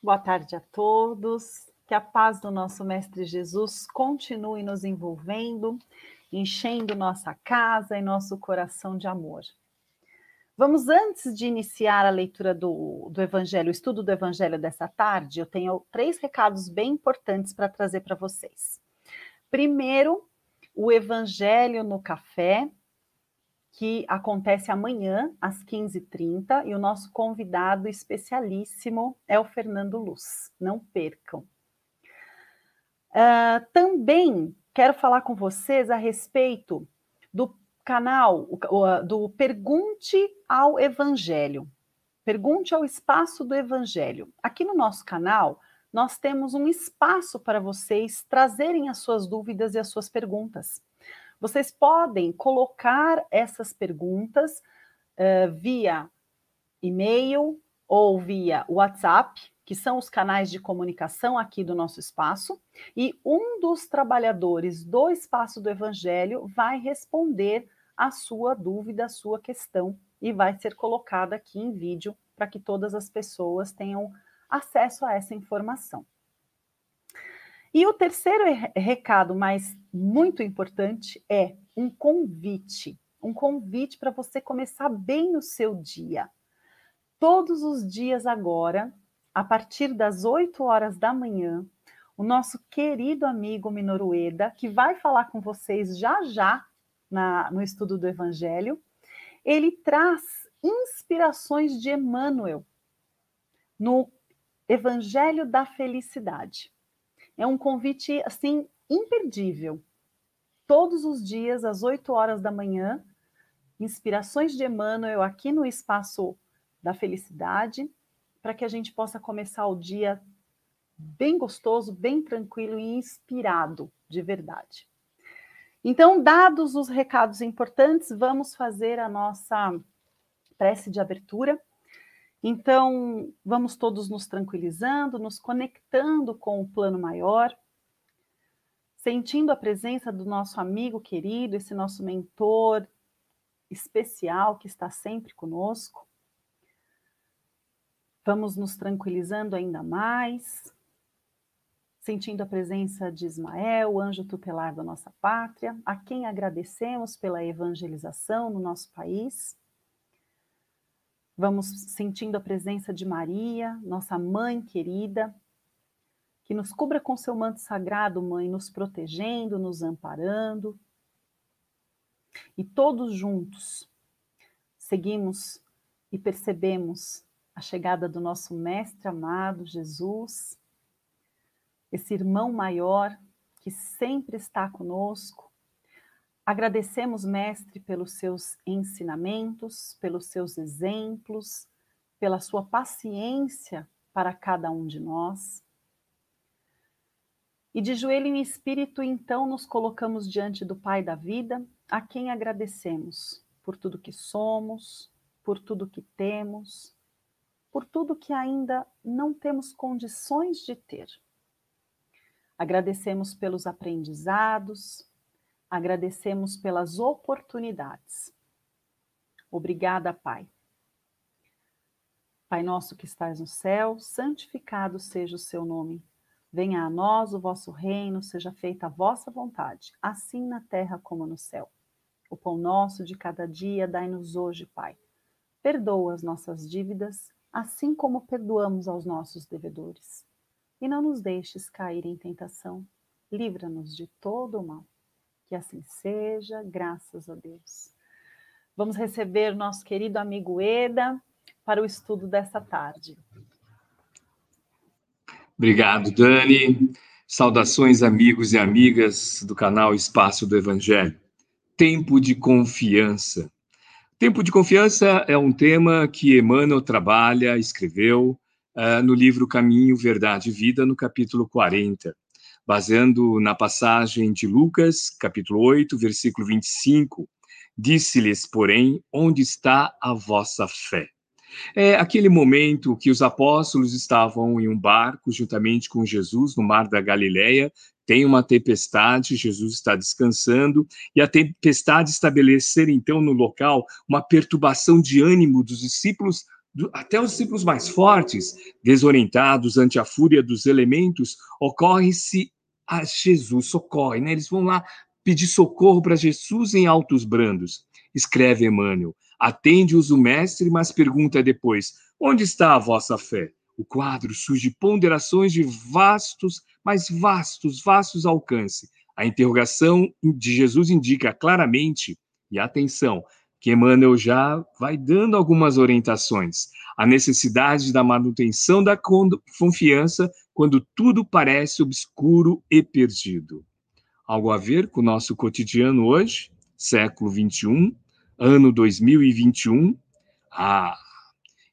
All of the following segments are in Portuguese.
Boa tarde a todos. Que a paz do nosso Mestre Jesus continue nos envolvendo, enchendo nossa casa e nosso coração de amor. Vamos, antes de iniciar a leitura do, do Evangelho, o estudo do Evangelho dessa tarde, eu tenho três recados bem importantes para trazer para vocês. Primeiro, o Evangelho no Café, que acontece amanhã, às 15h30, e o nosso convidado especialíssimo é o Fernando Luz. Não percam. Uh, também quero falar com vocês a respeito do canal do Pergunte ao Evangelho. Pergunte ao espaço do Evangelho. Aqui no nosso canal, nós temos um espaço para vocês trazerem as suas dúvidas e as suas perguntas. Vocês podem colocar essas perguntas uh, via e-mail ou via WhatsApp, que são os canais de comunicação aqui do nosso espaço, e um dos trabalhadores do espaço do Evangelho vai responder a sua dúvida, a sua questão, e vai ser colocada aqui em vídeo para que todas as pessoas tenham acesso a essa informação. E o terceiro recado, mas muito importante, é um convite. Um convite para você começar bem o seu dia. Todos os dias agora, a partir das 8 horas da manhã, o nosso querido amigo Minorueda, que vai falar com vocês já já na, no estudo do Evangelho, ele traz inspirações de Emmanuel no Evangelho da Felicidade. É um convite assim imperdível. Todos os dias às 8 horas da manhã, inspirações de Emmanuel aqui no espaço da felicidade, para que a gente possa começar o dia bem gostoso, bem tranquilo e inspirado de verdade. Então, dados os recados importantes, vamos fazer a nossa prece de abertura. Então, vamos todos nos tranquilizando, nos conectando com o plano maior, sentindo a presença do nosso amigo querido, esse nosso mentor especial que está sempre conosco. Vamos nos tranquilizando ainda mais, sentindo a presença de Ismael, o anjo tutelar da nossa pátria, a quem agradecemos pela evangelização no nosso país. Vamos sentindo a presença de Maria, nossa mãe querida, que nos cubra com seu manto sagrado, mãe, nos protegendo, nos amparando. E todos juntos seguimos e percebemos a chegada do nosso mestre amado Jesus esse irmão maior que sempre está conosco. Agradecemos, Mestre, pelos seus ensinamentos, pelos seus exemplos, pela sua paciência para cada um de nós. E de joelho em espírito, então, nos colocamos diante do Pai da vida, a quem agradecemos por tudo que somos, por tudo que temos, por tudo que ainda não temos condições de ter. Agradecemos pelos aprendizados, agradecemos pelas oportunidades. Obrigada, Pai. Pai nosso que estás no céu, santificado seja o seu nome. Venha a nós o vosso reino, seja feita a vossa vontade, assim na terra como no céu. O pão nosso de cada dia dai-nos hoje, Pai. Perdoa as nossas dívidas, assim como perdoamos aos nossos devedores e não nos deixes cair em tentação. Livra-nos de todo o mal. Que assim seja, graças a Deus. Vamos receber nosso querido amigo Eda para o estudo dessa tarde. Obrigado, Dani. Saudações, amigos e amigas do canal Espaço do Evangelho. Tempo de confiança. Tempo de confiança é um tema que Emmanuel trabalha, escreveu, uh, no livro Caminho, Verdade e Vida, no capítulo 40, baseando na passagem de Lucas, capítulo 8, versículo 25. Disse-lhes, porém, onde está a vossa fé? É aquele momento que os apóstolos estavam em um barco juntamente com Jesus no mar da Galileia, tem uma tempestade, Jesus está descansando, e a tempestade estabelecer então no local uma perturbação de ânimo dos discípulos até os discípulos mais fortes, desorientados ante a fúria dos elementos, ocorre-se a Jesus, socorre, né? Eles vão lá pedir socorro para Jesus em altos brandos. Escreve Emmanuel. Atende-os o mestre, mas pergunta depois: onde está a vossa fé? O quadro surge ponderações de vastos, mas vastos, vastos alcance. A interrogação de Jesus indica claramente, e atenção, que Emmanuel já vai dando algumas orientações. A necessidade da manutenção da confiança quando tudo parece obscuro e perdido. Algo a ver com o nosso cotidiano hoje, século 21, ano 2021? Ah,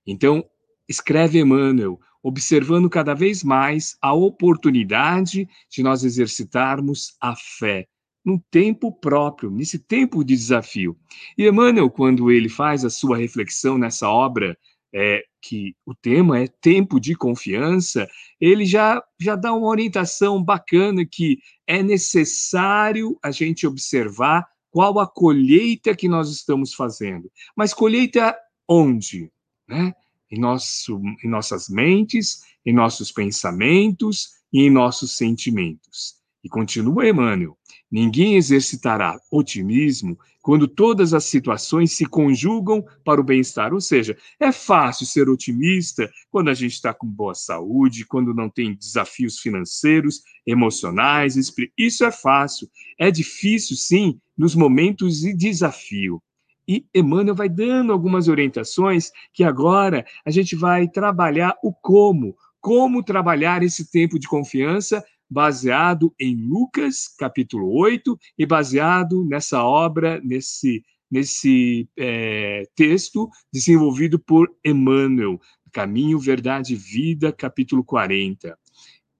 então escreve Emmanuel, observando cada vez mais a oportunidade de nós exercitarmos a fé num tempo próprio, nesse tempo de desafio. E Emmanuel, quando ele faz a sua reflexão nessa obra, é, que o tema é tempo de confiança, ele já, já dá uma orientação bacana que é necessário a gente observar qual a colheita que nós estamos fazendo. Mas colheita onde? Né? Em, nosso, em nossas mentes, em nossos pensamentos e em nossos sentimentos. E continua Emmanuel: ninguém exercitará otimismo quando todas as situações se conjugam para o bem-estar. Ou seja, é fácil ser otimista quando a gente está com boa saúde, quando não tem desafios financeiros, emocionais. Isso é fácil. É difícil, sim, nos momentos de desafio. E Emmanuel vai dando algumas orientações que agora a gente vai trabalhar o como, como trabalhar esse tempo de confiança baseado em Lucas, capítulo 8, e baseado nessa obra, nesse, nesse é, texto desenvolvido por Emmanuel, Caminho, Verdade e Vida, capítulo 40.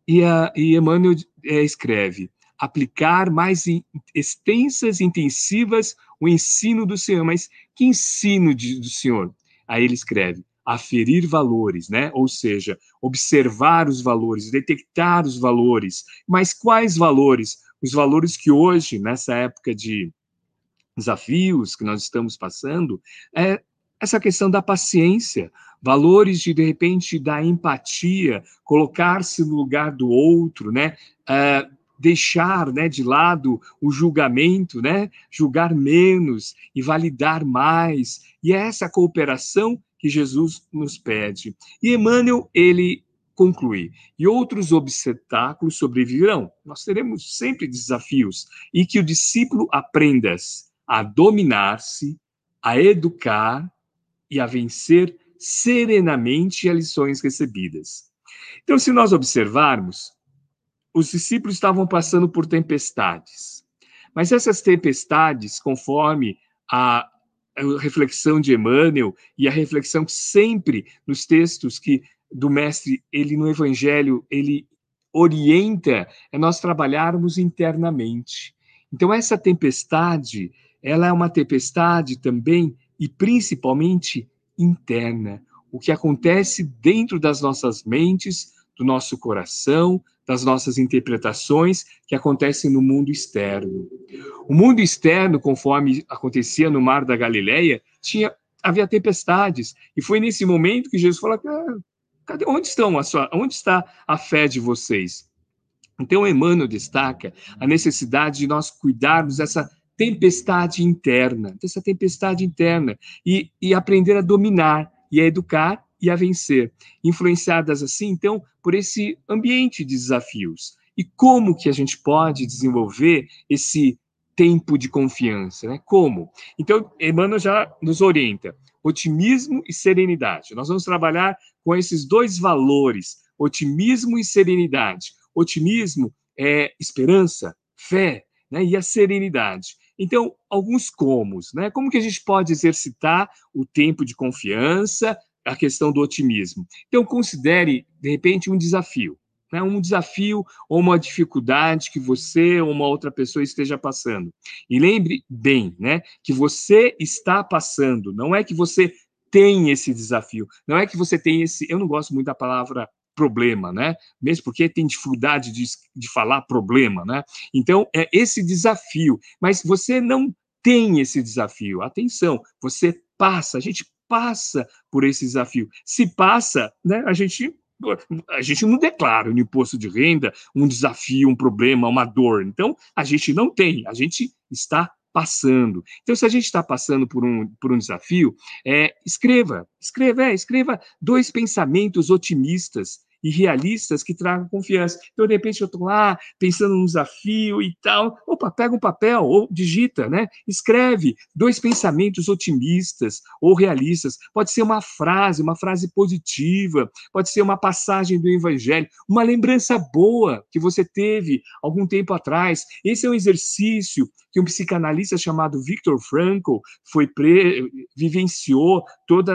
E, a, e Emmanuel é, escreve: aplicar mais in, extensas, intensivas o ensino do Senhor. Mas que ensino de, do Senhor? Aí ele escreve: aferir valores, né? Ou seja, observar os valores, detectar os valores. Mas quais valores? Os valores que hoje, nessa época de desafios que nós estamos passando, é essa questão da paciência, valores de de repente da empatia, colocar-se no lugar do outro, né? Uh, deixar, né, de lado o julgamento, né? Julgar menos e validar mais. E é essa cooperação que Jesus nos pede. E Emmanuel, ele conclui: e outros obstáculos sobreviverão. Nós teremos sempre desafios e que o discípulo aprenda a dominar-se, a educar e a vencer serenamente as lições recebidas. Então, se nós observarmos, os discípulos estavam passando por tempestades. Mas essas tempestades, conforme a a reflexão de Emmanuel e a reflexão sempre nos textos que do mestre, ele no evangelho, ele orienta é nós trabalharmos internamente. Então essa tempestade, ela é uma tempestade também e principalmente interna, o que acontece dentro das nossas mentes, do nosso coração, das nossas interpretações que acontecem no mundo externo. O mundo externo, conforme acontecia no Mar da Galileia, tinha havia tempestades e foi nesse momento que Jesus falou: ah, cadê, onde estão a sua, onde está a fé de vocês? Então Emmanuel destaca a necessidade de nós cuidarmos dessa tempestade interna, dessa tempestade interna e, e aprender a dominar e a educar e a vencer, influenciadas assim, então, por esse ambiente de desafios. E como que a gente pode desenvolver esse tempo de confiança, né? Como? Então, Emmanuel já nos orienta: otimismo e serenidade. Nós vamos trabalhar com esses dois valores, otimismo e serenidade. Otimismo é esperança, fé, né? E a serenidade. Então, alguns comos, né? Como que a gente pode exercitar o tempo de confiança, a questão do otimismo. Então, considere, de repente, um desafio. Né? Um desafio ou uma dificuldade que você ou uma outra pessoa esteja passando. E lembre bem né, que você está passando, não é que você tem esse desafio, não é que você tem esse. Eu não gosto muito da palavra problema, né? Mesmo porque tem dificuldade de, de falar problema, né? Então, é esse desafio. Mas você não tem esse desafio. Atenção, você passa, a gente passa por esse desafio. Se passa, né, a gente a gente não declara no imposto de renda um desafio, um problema, uma dor. Então, a gente não tem, a gente está passando. Então, se a gente está passando por um, por um desafio, é, escreva, escreva, é, escreva dois pensamentos otimistas e realistas que tragam confiança. Então, de repente, eu estou lá pensando num desafio e tal. Opa, pega um papel ou digita, né? Escreve dois pensamentos otimistas ou realistas. Pode ser uma frase, uma frase positiva, pode ser uma passagem do Evangelho, uma lembrança boa que você teve algum tempo atrás. Esse é um exercício que um psicanalista chamado Viktor Frankl foi pre... vivenciou todos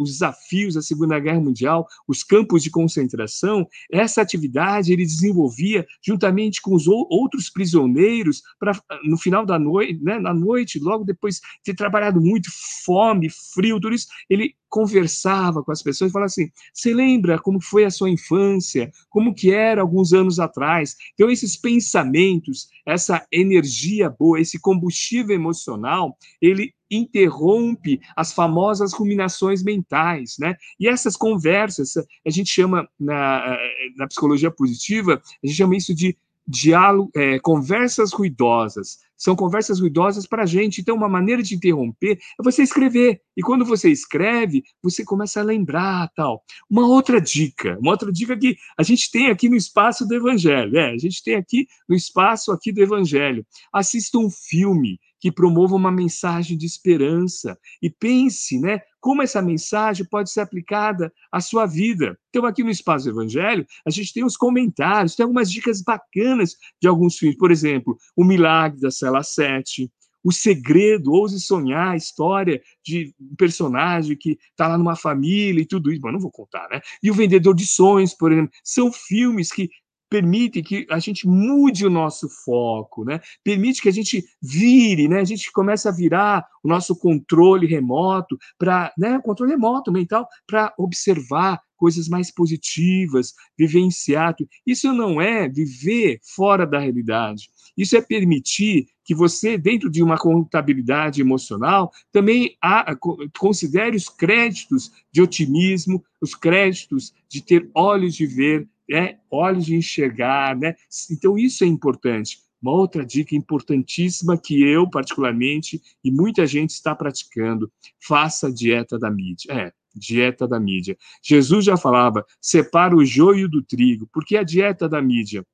os desafios da Segunda Guerra Mundial, os campos de concentração. Essa atividade ele desenvolvia juntamente com os outros prisioneiros para no final da noite, né, na noite, logo depois de ter trabalhado muito, fome, frio, tudo isso, ele conversava com as pessoas e falava assim: "Você lembra como foi a sua infância? Como que era alguns anos atrás?". Então esses pensamentos, essa energia boa, esse combustível emocional, ele interrompe as famosas ruminações mentais, né? E essas conversas, a gente chama na, na psicologia positiva, a gente chama isso de diálogo, é, conversas ruidosas. São conversas ruidosas para a gente. Então, uma maneira de interromper é você escrever. E quando você escreve, você começa a lembrar tal. Uma outra dica, uma outra dica que a gente tem aqui no espaço do Evangelho. É, a gente tem aqui no espaço aqui do Evangelho. Assista um filme que promova uma mensagem de esperança e pense, né, como essa mensagem pode ser aplicada à sua vida. Então, aqui no Espaço do Evangelho, a gente tem os comentários, tem algumas dicas bacanas de alguns filmes. Por exemplo, O Milagre da Cela 7, O Segredo, Ouse Sonhar, a história de um personagem que está lá numa família e tudo isso. Mas não vou contar, né? E O Vendedor de Sonhos, por exemplo. São filmes que permite que a gente mude o nosso foco, né? Permite que a gente vire, né? A gente começa a virar o nosso controle remoto para, né? Controle remoto mental para observar coisas mais positivas, vivenciar. Isso não é viver fora da realidade. Isso é permitir que você, dentro de uma contabilidade emocional, também há, considere os créditos de otimismo, os créditos de ter olhos de ver, né, olhos de enxergar, né? Então isso é importante. Uma outra dica importantíssima que eu particularmente e muita gente está praticando: faça a dieta da mídia. É, dieta da mídia. Jesus já falava: separa o joio do trigo, porque a dieta da mídia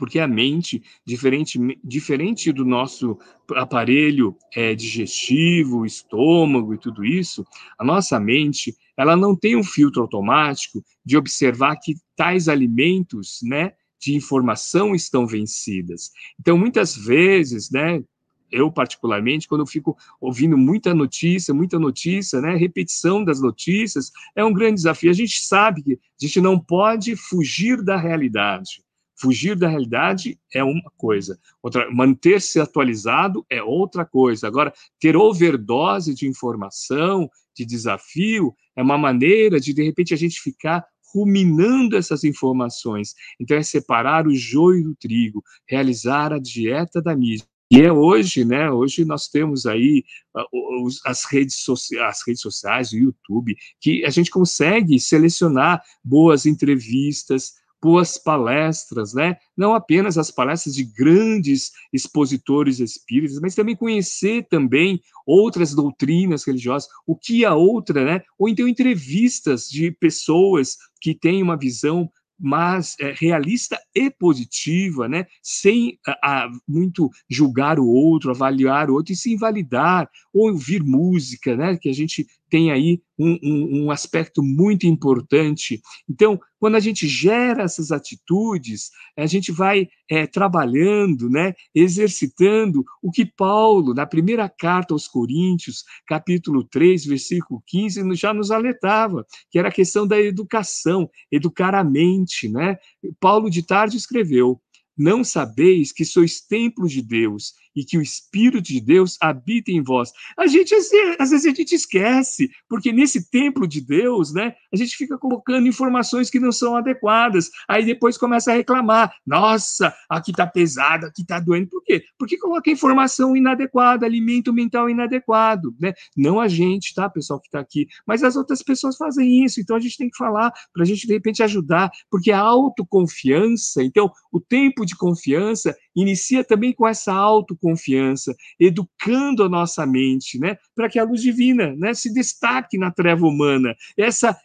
porque a mente, diferente, diferente do nosso aparelho é, digestivo, estômago e tudo isso, a nossa mente, ela não tem um filtro automático de observar que tais alimentos, né, de informação estão vencidas. Então, muitas vezes, né, eu particularmente, quando eu fico ouvindo muita notícia, muita notícia, né, repetição das notícias, é um grande desafio. A gente sabe que a gente não pode fugir da realidade. Fugir da realidade é uma coisa, outra, manter-se atualizado é outra coisa. Agora, ter overdose de informação, de desafio, é uma maneira de, de repente, a gente ficar ruminando essas informações. Então, é separar o joio do trigo, realizar a dieta da mídia. E é hoje, né? Hoje nós temos aí uh, as redes, as redes sociais, o YouTube, que a gente consegue selecionar boas entrevistas, boas palestras, né? Não apenas as palestras de grandes expositores espíritas, mas também conhecer também outras doutrinas religiosas, o que a outra, né? Ou então entrevistas de pessoas que têm uma visão mas é, realista e positiva, né? sem a, a, muito julgar o outro, avaliar o outro, e se invalidar, ou ouvir música, né? que a gente tem aí um, um, um, aspecto muito importante. Então, quando a gente gera essas atitudes, a gente vai é, trabalhando, né, exercitando o que Paulo, na primeira carta aos Coríntios, capítulo 3, versículo 15, já nos alertava, que era a questão da educação, educar a mente. Né? Paulo de tarde escreveu: Não sabeis que sois templos de Deus e que o Espírito de Deus habita em vós. A gente, às vezes, a gente esquece, porque nesse templo de Deus, né, a gente fica colocando informações que não são adequadas, aí depois começa a reclamar, nossa, aqui tá pesado, aqui tá doendo, por quê? Porque coloca informação inadequada, alimento mental inadequado, né? Não a gente, tá, pessoal que está aqui, mas as outras pessoas fazem isso, então a gente tem que falar para a gente, de repente, ajudar, porque a autoconfiança, então, o tempo de confiança inicia também com essa autoconfiança, educando a nossa mente, né, para que a luz divina, né, se destaque na treva humana. Essa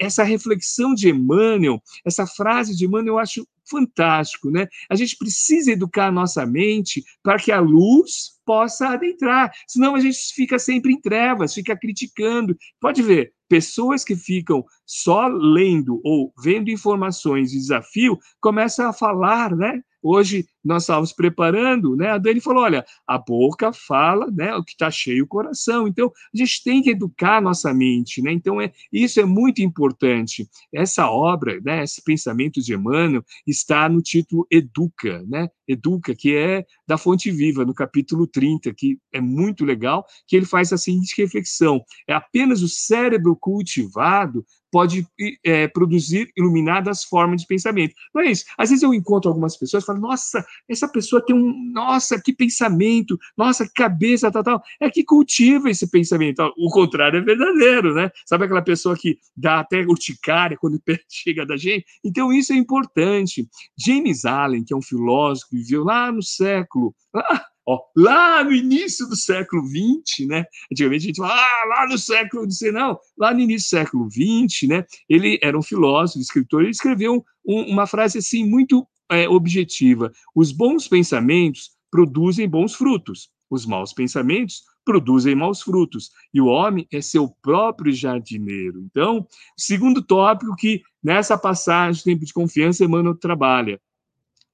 essa reflexão de Emmanuel, essa frase de Emmanuel eu acho fantástico, né? A gente precisa educar a nossa mente para que a luz possa adentrar, senão a gente fica sempre em trevas, fica criticando. Pode ver, pessoas que ficam só lendo ou vendo informações de desafio começam a falar, né? Hoje nós estávamos preparando, né? A Dani falou: olha, a boca fala, né? O que está cheio o coração. Então, a gente tem que educar nossa mente, né? Então, é, isso é muito importante. Essa obra, né? Esse pensamento de Emmanuel está no título Educa, né? Educa, que é da Fonte Viva, no capítulo 30, que é muito legal, que ele faz a seguinte reflexão: é apenas o cérebro cultivado pode é, produzir iluminadas formas de pensamento. Não é isso. Às vezes eu encontro algumas pessoas e falo, nossa, essa pessoa tem um, nossa, que pensamento, nossa, que cabeça, tal, tal. É que cultiva esse pensamento. O contrário é verdadeiro, né? Sabe aquela pessoa que dá até urticária quando chega da gente? Então isso é importante. James Allen, que é um filósofo viveu lá no século, lá Ó, lá no início do século XX, né? Antigamente a gente fala, ah, lá no século, não não, lá no início do século XX, né? Ele era um filósofo, escritor, ele escreveu um, uma frase assim muito é, objetiva: os bons pensamentos produzem bons frutos, os maus pensamentos produzem maus frutos, e o homem é seu próprio jardineiro. Então, segundo tópico que nessa passagem, tempo de confiança, Emmanuel trabalha,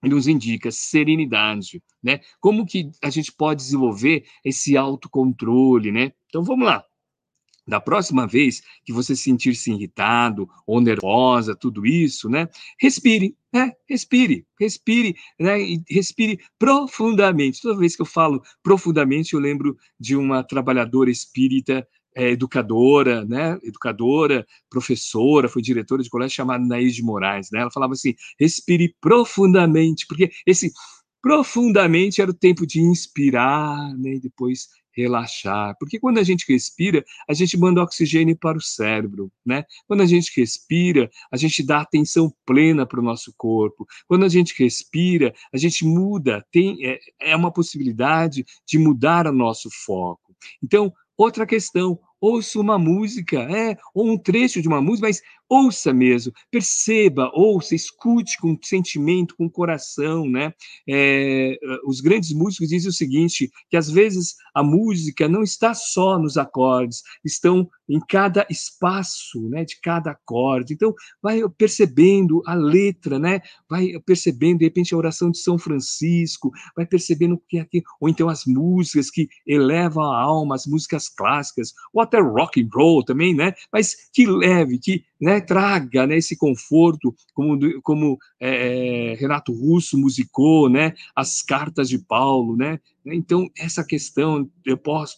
nos indica serenidade, né? Como que a gente pode desenvolver esse autocontrole, né? Então vamos lá. Da próxima vez que você sentir-se irritado ou nervosa, tudo isso, né? Respire, né? Respire, respire, né? Respire profundamente. Toda vez que eu falo profundamente, eu lembro de uma trabalhadora espírita é, educadora, né? Educadora, professora, foi diretora de colégio chamada Naís de Moraes, né? Ela falava assim: respire profundamente, porque esse profundamente era o tempo de inspirar, né? E depois relaxar. Porque quando a gente respira, a gente manda oxigênio para o cérebro, né? Quando a gente respira, a gente dá atenção plena para o nosso corpo. Quando a gente respira, a gente muda, tem é, é uma possibilidade de mudar o nosso foco. Então, outra questão, ouça uma música, é, ou um trecho de uma música, mas ouça mesmo, perceba, ouça, escute com sentimento, com coração, né? É, os grandes músicos dizem o seguinte, que às vezes a música não está só nos acordes, estão em cada espaço, né, de cada acorde. Então, vai percebendo a letra, né? Vai percebendo de repente a oração de São Francisco, vai percebendo o que é aqui, ou então as músicas que elevam a alma, as músicas clássicas, ou até rock and roll também, né? Mas que leve, que né, traga né, esse conforto, como, como é, Renato Russo musicou, né, as cartas de Paulo, né? Então, essa questão,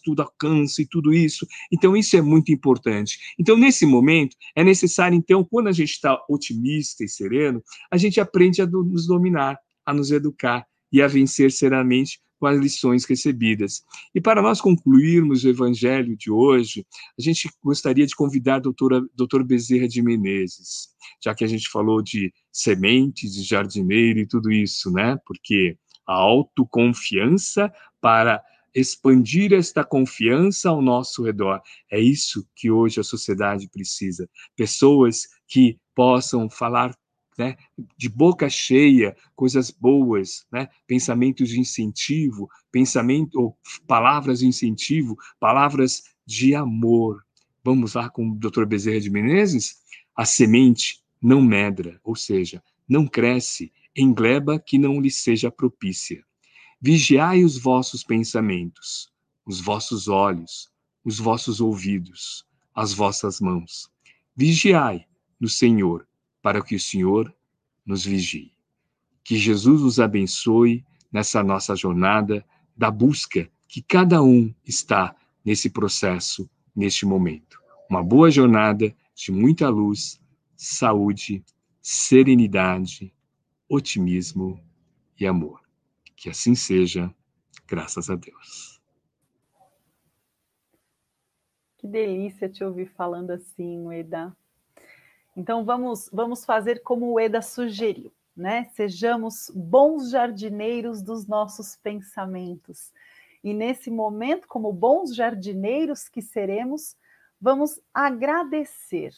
tudo alcanço e tudo isso. Então, isso é muito importante. Então, nesse momento, é necessário, então, quando a gente está otimista e sereno, a gente aprende a nos dominar, a nos educar e a vencer seriamente com as lições recebidas. E para nós concluirmos o evangelho de hoje, a gente gostaria de convidar o doutor, doutor Bezerra de Menezes, já que a gente falou de sementes, de jardineiro e tudo isso, né? Porque a autoconfiança para expandir esta confiança ao nosso redor. É isso que hoje a sociedade precisa. Pessoas que possam falar né, de boca cheia, coisas boas, né, pensamentos de incentivo, pensamento ou palavras de incentivo, palavras de amor. Vamos lá com o Dr. Bezerra de Menezes? A semente não medra, ou seja, não cresce em gleba que não lhe seja propícia. Vigiai os vossos pensamentos, os vossos olhos, os vossos ouvidos, as vossas mãos. Vigiai no Senhor para que o Senhor nos vigie. Que Jesus nos abençoe nessa nossa jornada da busca que cada um está nesse processo, neste momento. Uma boa jornada de muita luz, saúde, serenidade, otimismo e amor. Que assim seja, graças a Deus. Que delícia te ouvir falando assim, Ueda. Então vamos, vamos fazer como o Eda sugeriu, né? Sejamos bons jardineiros dos nossos pensamentos. E nesse momento, como bons jardineiros que seremos, vamos agradecer.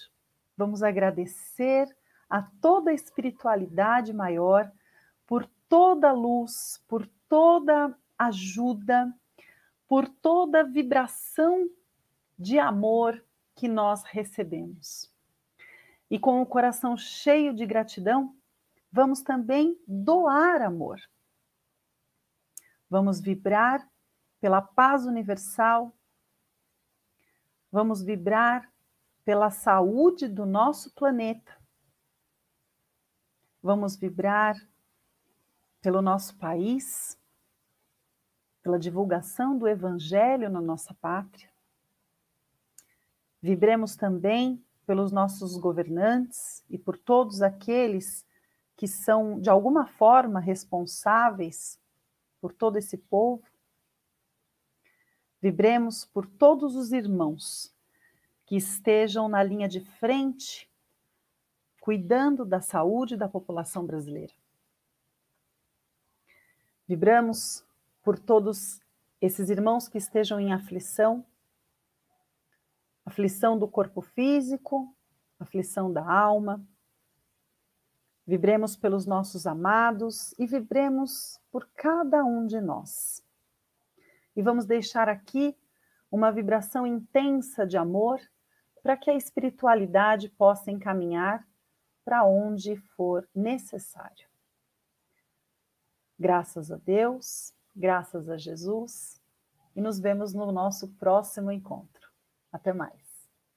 Vamos agradecer a toda a espiritualidade maior por toda luz, por toda ajuda, por toda vibração de amor que nós recebemos. E com o coração cheio de gratidão, vamos também doar amor. Vamos vibrar pela paz universal, vamos vibrar pela saúde do nosso planeta, vamos vibrar pelo nosso país, pela divulgação do Evangelho na nossa pátria. Vibremos também pelos nossos governantes e por todos aqueles que são, de alguma forma, responsáveis por todo esse povo. Vibremos por todos os irmãos que estejam na linha de frente, cuidando da saúde da população brasileira. Vibramos por todos esses irmãos que estejam em aflição, aflição do corpo físico, aflição da alma. Vibremos pelos nossos amados e vibremos por cada um de nós. E vamos deixar aqui uma vibração intensa de amor para que a espiritualidade possa encaminhar para onde for necessário. Graças a Deus, graças a Jesus, e nos vemos no nosso próximo encontro. Até mais.